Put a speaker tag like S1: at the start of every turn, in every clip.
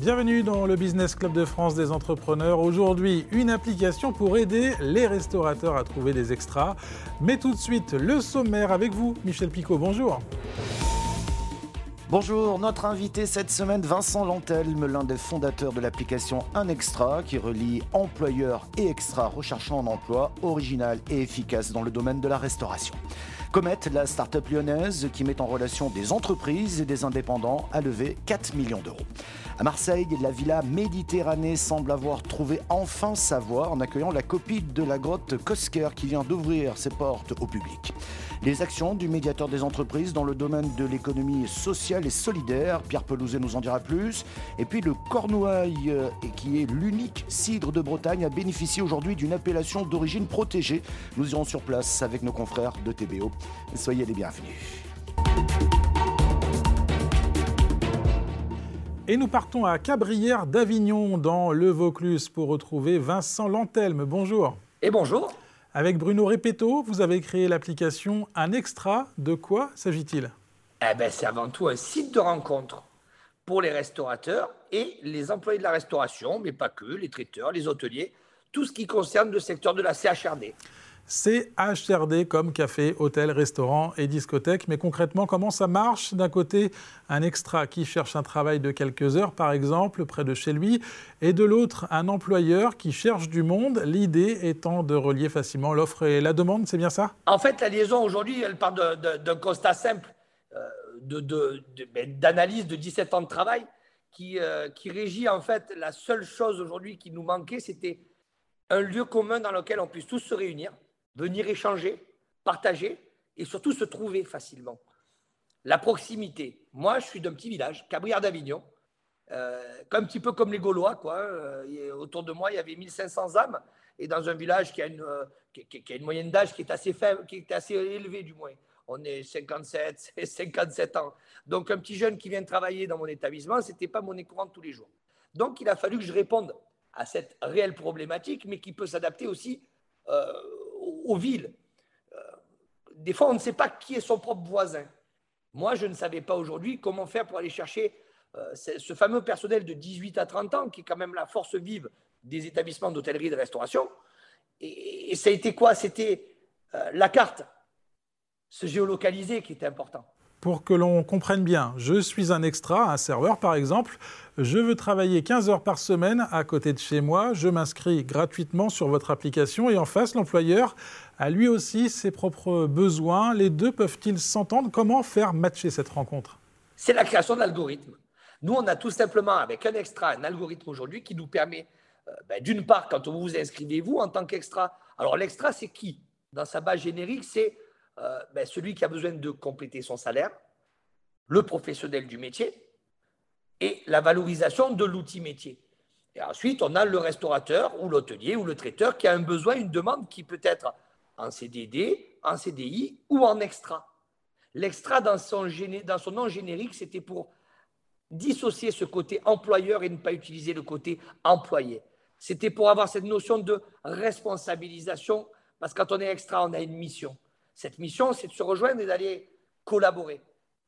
S1: Bienvenue dans le Business Club de France des entrepreneurs. Aujourd'hui, une application pour aider les restaurateurs à trouver des extras. Mais tout de suite, le sommaire avec vous, Michel Picot. Bonjour.
S2: Bonjour, notre invité cette semaine, Vincent Lantelme, l'un des fondateurs de l'application Un Extra, qui relie employeurs et extras recherchant un emploi original et efficace dans le domaine de la restauration. Comet, la start-up lyonnaise qui met en relation des entreprises et des indépendants, a levé 4 millions d'euros. À Marseille, la villa Méditerranée semble avoir trouvé enfin sa voie en accueillant la copie de la grotte Kosker qui vient d'ouvrir ses portes au public. Les actions du médiateur des entreprises dans le domaine de l'économie sociale et solidaire, Pierre Pelouzet nous en dira plus. Et puis le Cornouaille, euh, qui est l'unique cidre de Bretagne, a bénéficié aujourd'hui d'une appellation d'origine protégée. Nous irons sur place avec nos confrères de TBO. Soyez les bienvenus.
S1: Et nous partons à Cabrières d'Avignon, dans le Vaucluse, pour retrouver Vincent Lantelme. Bonjour.
S3: Et bonjour.
S1: Avec Bruno Repetto, vous avez créé l'application Un Extra. De quoi s'agit-il?
S3: Eh ben, C'est avant tout un site de rencontre pour les restaurateurs et les employés de la restauration, mais pas que, les traiteurs, les hôteliers, tout ce qui concerne le secteur de la CHRD.
S1: CHRD comme café, hôtel, restaurant et discothèque. Mais concrètement, comment ça marche? D'un côté, un extra qui cherche un travail de quelques heures, par exemple, près de chez lui, et de l'autre, un employeur qui cherche du monde, l'idée étant de relier facilement l'offre et la demande, c'est bien ça?
S3: En fait, la liaison aujourd'hui, elle part d'un constat simple euh, ben, d'analyse de, 17 ans de travail qui, euh, qui régit en fait la seule chose aujourd'hui qui nous manquait, c'était un lieu commun dans lequel on puisse tous se réunir venir échanger, partager et surtout se trouver facilement. La proximité. Moi, je suis d'un petit village, Cabrières d'Avignon, euh, un petit peu comme les Gaulois. Quoi. Euh, autour de moi, il y avait 1500 âmes. Et dans un village qui a une, euh, qui, a une moyenne d'âge qui est assez faible, qui est assez élevée du moins. On est 57, 57 ans. Donc un petit jeune qui vient travailler dans mon établissement, ce n'était pas mon courante tous les jours. Donc il a fallu que je réponde à cette réelle problématique, mais qui peut s'adapter aussi aux villes. Euh, des fois, on ne sait pas qui est son propre voisin. Moi, je ne savais pas aujourd'hui comment faire pour aller chercher euh, ce fameux personnel de 18 à 30 ans, qui est quand même la force vive des établissements d'hôtellerie et de restauration. Et, ça a été quoi? C'était euh, la carte, se géolocaliser qui était important
S1: pour que l'on comprenne bien, je suis un extra, un serveur par exemple, je veux travailler 15 heures par semaine à côté de chez moi, je m'inscris gratuitement sur votre application et en face, l'employeur a lui aussi ses propres besoins. Les deux peuvent-ils s'entendre? Comment faire matcher cette rencontre?
S3: C'est la création d'algorithmes. Nous, on a tout simplement, avec un extra, un algorithme aujourd'hui qui nous permet, euh, ben, d'une part, quand vous vous inscrivez, vous, en tant qu'extra, alors l'extra, c'est qui? Dans sa base générique, c'est euh, ben, celui qui a besoin de compléter son salaire, le professionnel du métier et la valorisation de l'outil métier. Et ensuite, on a le restaurateur ou l'hôtelier ou le traiteur qui a un besoin, une demande qui peut être en CDD, en CDI ou en extra. L'extra dans son, dans son nom générique, c'était pour dissocier ce côté employeur et ne pas utiliser le côté employé. C'était pour avoir cette notion de responsabilisation, parce que quand on est extra, on a une mission. Cette mission, c'est de se rejoindre et d'aller collaborer.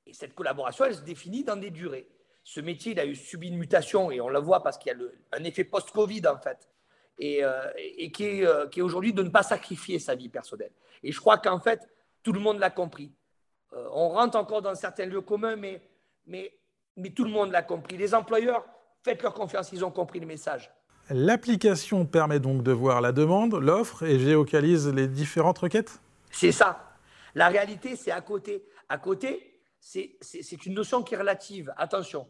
S3: Et cette collaboration, elle se définit dans des durées. Ce métier, il a subi une mutation et on la voit parce qu'il y a un effet post-Covid en fait, et, euh, qui est, euh, aujourd'hui de ne pas sacrifier sa vie personnelle. Et je crois qu'en fait, tout le monde l'a compris. Euh, on rentre encore dans certains lieux communs, mais, mais, mais tout le monde l'a compris. Les employeurs, faites leur confiance, ils ont compris le message.
S1: L'application permet donc de voir la demande, l'offre et géocalise les différentes requêtes?
S3: C'est ça. La réalité, c'est à côté. À côté, c'est une notion qui est relative. Attention.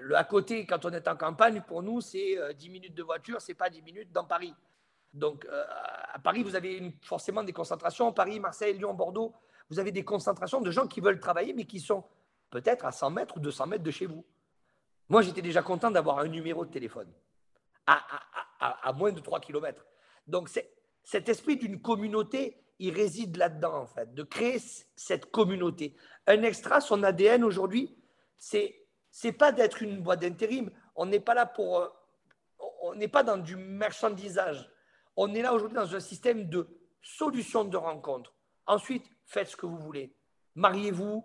S3: Le à côté, quand on est en campagne, pour nous, c'est 10 euh, minutes de voiture, c'est pas 10 minutes dans Paris. Donc, euh, à Paris, vous avez forcément des concentrations. Paris, Marseille, Lyon, Bordeaux, vous avez des concentrations de gens qui veulent travailler, mais qui sont peut-être à 100 mètres ou 200 mètres de chez vous. Moi, j'étais déjà content d'avoir un numéro de téléphone à, à moins de 3 km. Donc, cet esprit d'une communauté il réside là-dedans, en fait, de créer cette communauté. Un extra, son ADN aujourd'hui, c'est c'est pas d'être une boîte d'intérim. On n'est pas là pour. Euh, on n'est pas dans du marchandisage. On est là aujourd'hui dans un système de solutions de rencontre. Ensuite, faites ce que vous voulez. Mariez-vous,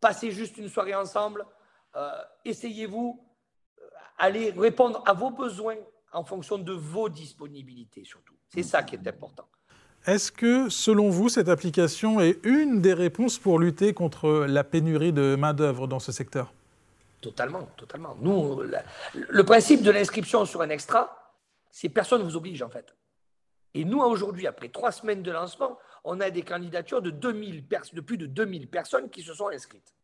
S3: passez juste une soirée ensemble, euh, essayez-vous. aller répondre à vos besoins en fonction de vos disponibilités surtout. C'est ça qui est important.
S1: Est-ce que, selon vous, cette application est une des réponses pour lutter contre la pénurie de main-d'œuvre dans ce secteur?
S3: Totalement, totalement. Nous, le principe de l'inscription sur un extra, c'est personne ne vous oblige en fait. Et nous, aujourd'hui, après trois semaines de lancement, on a des candidatures de, 2000 de plus de 2000 personnes qui se sont inscrites.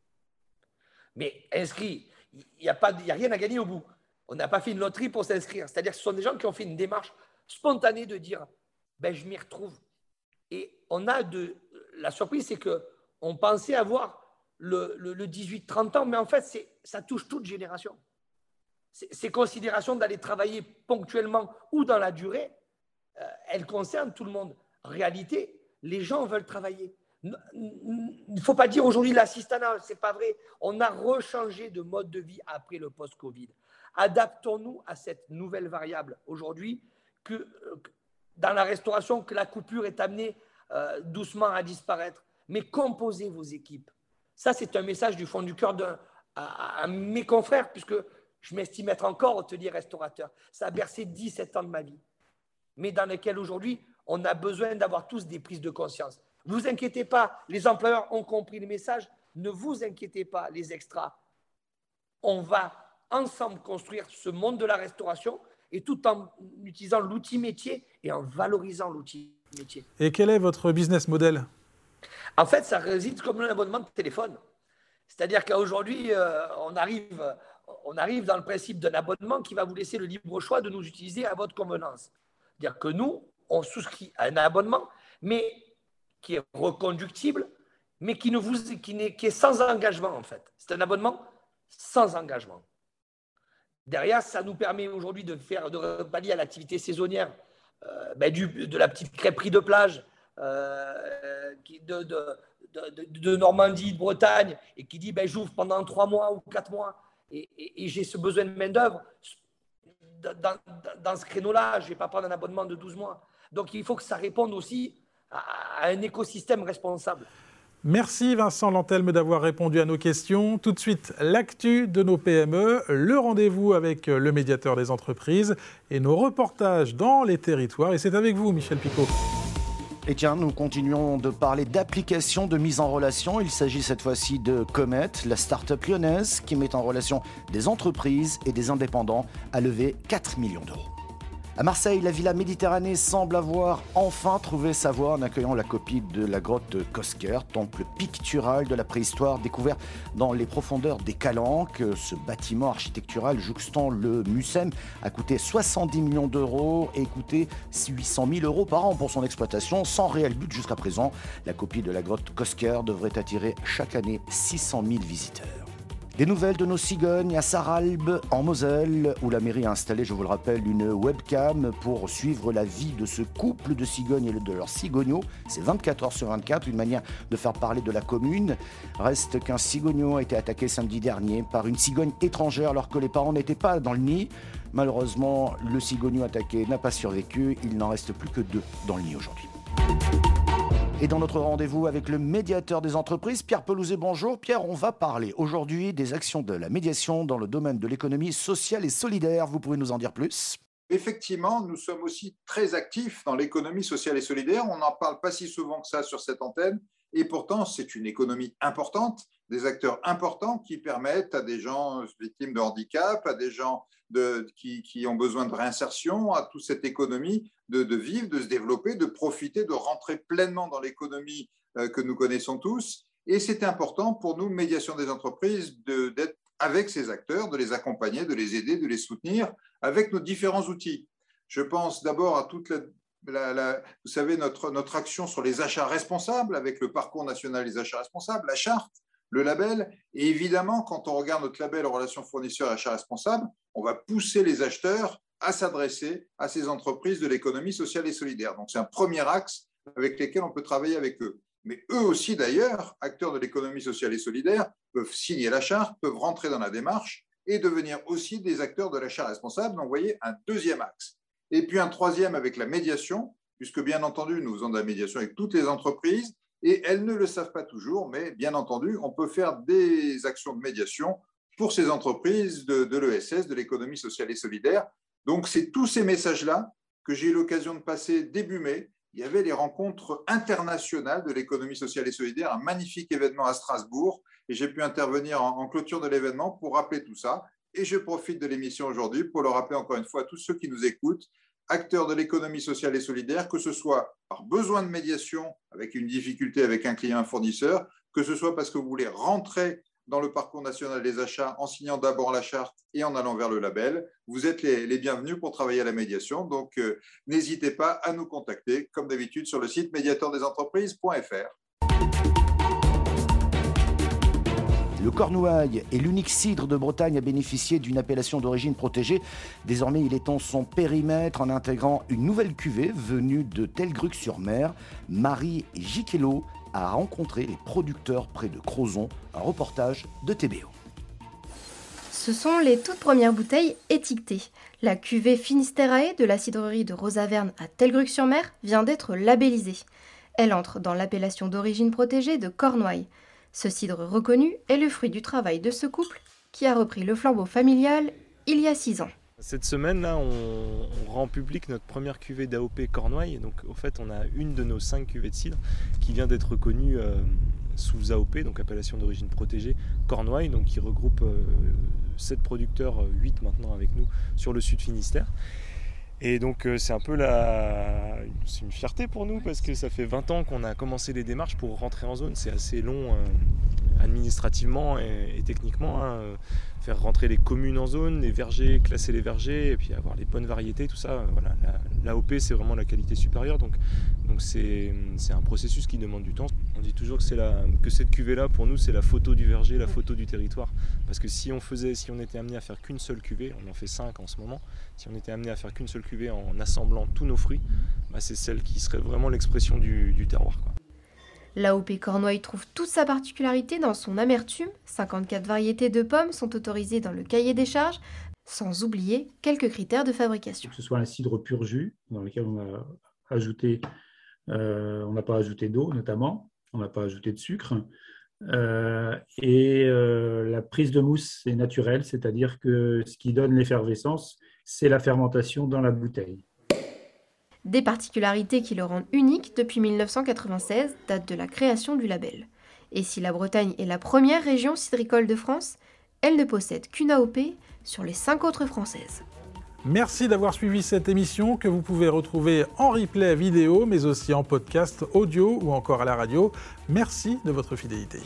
S3: Mais inscrits, il n'y a, a rien à gagner au bout. On n'a pas fait une loterie pour s'inscrire. C'est-à-dire que ce sont des gens qui ont fait une démarche spontanée de dire ben, je m'y retrouve. Et on a de. La surprise, c'est qu'on pensait avoir le, 18-30 ans, mais en fait, ça touche toute génération. Ces considérations d'aller travailler ponctuellement ou dans la durée, euh, elles concernent tout le monde. Réalité, les gens veulent travailler. Il ne faut pas dire aujourd'hui l'assistanat, ce n'est pas vrai. On a rechangé de mode de vie après le post-Covid. Adaptons-nous à cette nouvelle variable aujourd'hui que, dans la restauration, que la coupure est amenée euh, doucement à disparaître. Mais composez vos équipes. Ça, c'est un message du fond du cœur à, mes confrères, puisque je m'estime être encore hôtelier restaurateur. Ça a bercé 17 ans de ma vie, mais dans lesquels aujourd'hui, on a besoin d'avoir tous des prises de conscience. Ne vous inquiétez pas, les employeurs ont compris le message. Ne vous inquiétez pas, les extras. On va ensemble construire ce monde de la restauration et tout en utilisant l'outil métier et en valorisant l'outil métier.
S1: Et quel est votre business model?
S3: En fait, ça réside comme un abonnement de téléphone. C'est-à-dire qu'aujourd'hui, euh, on, arrive, on arrive dans le principe d'un abonnement qui va vous laisser le libre choix de nous utiliser à votre convenance. C'est-à-dire que nous, on souscrit à un abonnement, mais qui est reconductible, mais qui, ne vous, qui, est, qui est sans engagement, en fait. C'est un abonnement sans engagement. Derrière, ça nous permet aujourd'hui de faire de pallier à l'activité saisonnière euh, ben de la petite crêperie de plage, euh, de, Normandie, de Bretagne, et qui dit ben, j'ouvre pendant trois mois ou quatre mois, et, j'ai ce besoin de main-d'œuvre, dans, ce créneau-là, je ne vais pas prendre un abonnement de 12 mois. Donc il faut que ça réponde aussi à, un écosystème responsable.
S1: Merci Vincent Lantelme d'avoir répondu à nos questions. Tout de suite, l'actu de nos PME, le rendez-vous avec le médiateur des entreprises et nos reportages dans les territoires. Et c'est avec vous, Michel Picot.
S2: Et tiens, nous continuons de parler d'applications de mise en relation. Il s'agit cette fois-ci de Comet, la start-up lyonnaise qui met en relation des entreprises et des indépendants à lever 4 millions d'euros. À Marseille, la Villa Méditerranée semble avoir enfin trouvé sa voie en accueillant la copie de la grotte Kosker, temple pictural de la préhistoire découvert dans les profondeurs des Calanques. Ce bâtiment architectural jouxtant le Mucem a coûté 70 millions d'euros et coûté 800 000 euros par an pour son exploitation, sans réel but jusqu'à présent. La copie de la grotte Kosker devrait attirer chaque année 600 000 visiteurs. Des nouvelles de nos cigognes à Saralbe, en Moselle, où la mairie a installé, je vous le rappelle, une webcam pour suivre la vie de ce couple de cigognes et de leurs cigognos. C'est 24 heures sur 24, une manière de faire parler de la commune. Reste qu'un cigogno a été attaqué samedi dernier par une cigogne étrangère alors que les parents n'étaient pas dans le nid. Malheureusement, le cigogno attaqué n'a pas survécu. Il n'en reste plus que deux dans le nid aujourd'hui. Et dans notre rendez-vous avec le médiateur des entreprises, Pierre Pelouzet, bonjour. Pierre, on va parler aujourd'hui des actions de la médiation dans le domaine de l'économie sociale et solidaire. Vous pouvez nous en dire plus?
S4: Effectivement, nous sommes aussi très actifs dans l'économie sociale et solidaire. On n'en parle pas si souvent que ça sur cette antenne. Et pourtant, c'est une économie importante, des acteurs importants qui permettent à des gens victimes de handicap, à des gens de, qui, qui, ont besoin de réinsertion, à toute cette économie de, de, vivre, de se développer, de profiter, de rentrer pleinement dans l'économie euh, que nous connaissons tous. Et c'est important pour nous, médiation des entreprises, d'être avec ces acteurs, de les accompagner, de les aider, de les soutenir avec nos différents outils. Je pense d'abord à toute la, vous savez, notre, notre action sur les achats responsables avec le parcours national des achats responsables, la charte, le label. Et évidemment, quand on regarde notre label relation fournisseur et achat responsable, on va pousser les acheteurs à s'adresser à ces entreprises de l'économie sociale et solidaire. Donc c'est un premier axe avec lequel on peut travailler avec eux. Mais eux aussi, d'ailleurs, acteurs de l'économie sociale et solidaire, peuvent signer la charte, peuvent rentrer dans la démarche et devenir aussi des acteurs de l'achat responsable. Donc, vous voyez, un deuxième axe. Et puis un troisième avec la médiation, puisque bien entendu, nous faisons de la médiation avec toutes les entreprises, et elles ne le savent pas toujours, mais bien entendu, on peut faire des actions de médiation pour ces entreprises de, de l'ESS, de l'économie sociale et solidaire. Donc, c'est tous ces messages-là que j'ai eu l'occasion de passer début mai. Il y avait les rencontres internationales de l'économie sociale et solidaire, un magnifique événement à Strasbourg, et j'ai pu intervenir en, clôture de l'événement pour rappeler tout ça. Et je profite de l'émission aujourd'hui pour le rappeler encore une fois à tous ceux qui nous écoutent, acteurs de l'économie sociale et solidaire, que ce soit par besoin de médiation avec une difficulté avec un client, un fournisseur, que ce soit parce que vous voulez rentrer dans le parcours national des achats en signant d'abord la charte et en allant vers le label. Vous êtes les, bienvenus pour travailler à la médiation. Donc, euh, n'hésitez pas à nous contacter, comme d'habitude, sur le site médiateurdesentreprises.fr.
S2: Le Cornouaille est l'unique cidre de Bretagne à bénéficier d'une appellation d'origine protégée. Désormais, il étend son périmètre en intégrant une nouvelle cuvée venue de Telgruc-sur-Mer. Marie Giquelot a rencontré les producteurs près de Crozon. Un reportage de TBO.
S5: Ce sont les toutes premières bouteilles étiquetées. La cuvée Finisterae de la cidrerie de Rosaverne à Telgruc-sur-Mer vient d'être labellisée. Elle entre dans l'appellation d'origine protégée de Cornouailles. Ce cidre reconnu est le fruit du travail de ce couple qui a repris le flambeau familial il y a six ans.
S6: Cette semaine là, on, rend public notre première cuvée d'AOP Cornouailles. Donc au fait, on a une de nos cinq cuvées de cidre qui vient d'être reconnue euh, sous AOP, donc appellation d'origine protégée Cornouailles, donc qui regroupe euh, sept producteurs, 8 euh, maintenant avec nous sur le sud Finistère. Et donc c'est un peu la... c'est une fierté pour nous parce que ça fait 20 ans qu'on a commencé les démarches pour rentrer en zone. C'est assez long administrativement et, techniquement. Hein, faire rentrer les communes en zone, les vergers, classer les vergers, et puis avoir les bonnes variétés, tout ça. Voilà, l'AOP, c'est vraiment la qualité supérieure, donc donc c'est un processus qui demande du temps. On dit toujours que, c'est que cette cuvée-là, pour nous, c'est la photo du verger, la photo du territoire. Parce que si on faisait, si on était amené à faire qu'une seule cuvée, on en fait cinq en ce moment, si on était amené à faire qu'une seule cuvée en assemblant tous nos fruits, bah, c'est celle qui serait vraiment l'expression du, du terroir. Quoi.
S5: L'AOP Cornouailles trouve toute sa particularité dans son amertume. 54 variétés de pommes sont autorisées dans le cahier des charges, sans oublier quelques critères de fabrication.
S7: Que ce soit un cidre pur jus, dans lequel on euh, n'a pas ajouté d'eau notamment, on n'a pas ajouté de sucre. Euh, et euh, la prise de mousse est naturelle, c'est-à-dire que ce qui donne l'effervescence, c'est la fermentation dans la bouteille.
S5: Des particularités qui le rendent unique depuis 1996, date de la création du label. Et si la Bretagne est la première région cidricole de France, elle ne possède qu'une AOP sur les cinq autres françaises.
S1: Merci d'avoir suivi cette émission que vous pouvez retrouver en replay vidéo, mais aussi en podcast audio ou encore à la radio. Merci de votre fidélité.